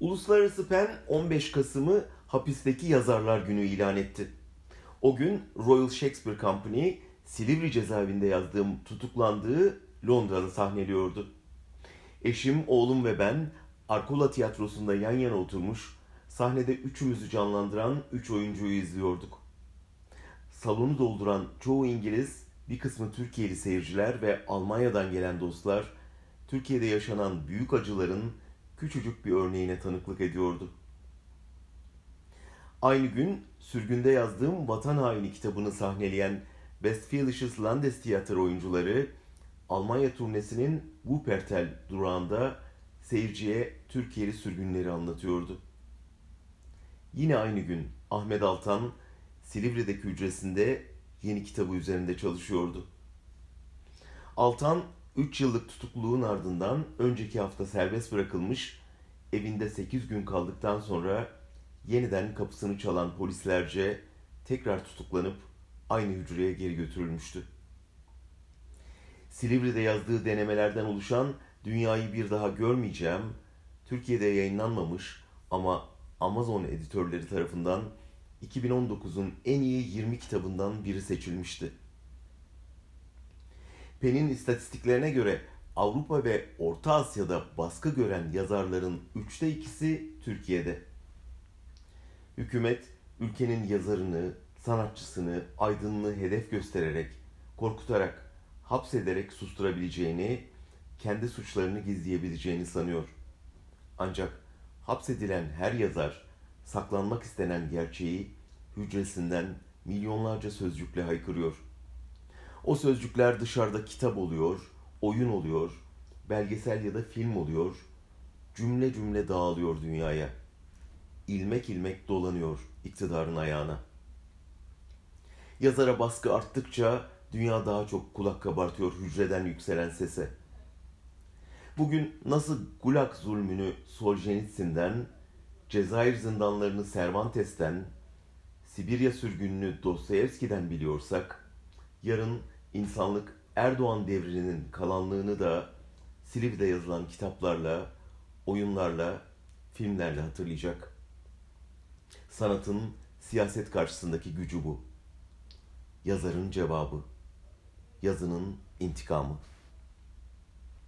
Uluslararası PEN 15 Kasım'ı hapisteki yazarlar günü ilan etti. O gün Royal Shakespeare Company Silivri cezaevinde yazdığım tutuklandığı Londra'da sahneliyordu. Eşim, oğlum ve ben Arkola Tiyatrosu'nda yan yana oturmuş, sahnede üçümüzü canlandıran üç oyuncuyu izliyorduk. Salonu dolduran çoğu İngiliz, bir kısmı Türkiye'li seyirciler ve Almanya'dan gelen dostlar, Türkiye'de yaşanan büyük acıların küçücük bir örneğine tanıklık ediyordu. Aynı gün sürgünde yazdığım Vatan Haini kitabını sahneleyen Westfälisches Landestheater oyuncuları Almanya turnesinin Wuppertal durağında seyirciye Türkiye'li sürgünleri anlatıyordu. Yine aynı gün Ahmet Altan Silivri'deki hücresinde yeni kitabı üzerinde çalışıyordu. Altan 3 yıllık tutukluluğun ardından önceki hafta serbest bırakılmış, evinde 8 gün kaldıktan sonra yeniden kapısını çalan polislerce tekrar tutuklanıp aynı hücreye geri götürülmüştü. Silivri'de yazdığı denemelerden oluşan Dünyayı Bir Daha Görmeyeceğim, Türkiye'de yayınlanmamış ama Amazon editörleri tarafından 2019'un en iyi 20 kitabından biri seçilmişti. Pen'in istatistiklerine göre Avrupa ve Orta Asya'da baskı gören yazarların üçte ikisi Türkiye'de. Hükümet ülkenin yazarını, sanatçısını, aydınlığı hedef göstererek, korkutarak, hapsederek susturabileceğini, kendi suçlarını gizleyebileceğini sanıyor. Ancak hapsedilen her yazar saklanmak istenen gerçeği hücresinden milyonlarca sözcükle haykırıyor. O sözcükler dışarıda kitap oluyor, oyun oluyor, belgesel ya da film oluyor, cümle cümle dağılıyor dünyaya. İlmek ilmek dolanıyor iktidarın ayağına. Yazara baskı arttıkça dünya daha çok kulak kabartıyor hücreden yükselen sese. Bugün nasıl Gulag zulmünü Soljenitsin'den, Cezayir zindanlarını Cervantes'ten, Sibirya sürgününü Dostoyevski'den biliyorsak, yarın insanlık Erdoğan devrinin kalanlığını da Silivri'de yazılan kitaplarla, oyunlarla, filmlerle hatırlayacak. Sanatın siyaset karşısındaki gücü bu. Yazarın cevabı, yazının intikamı.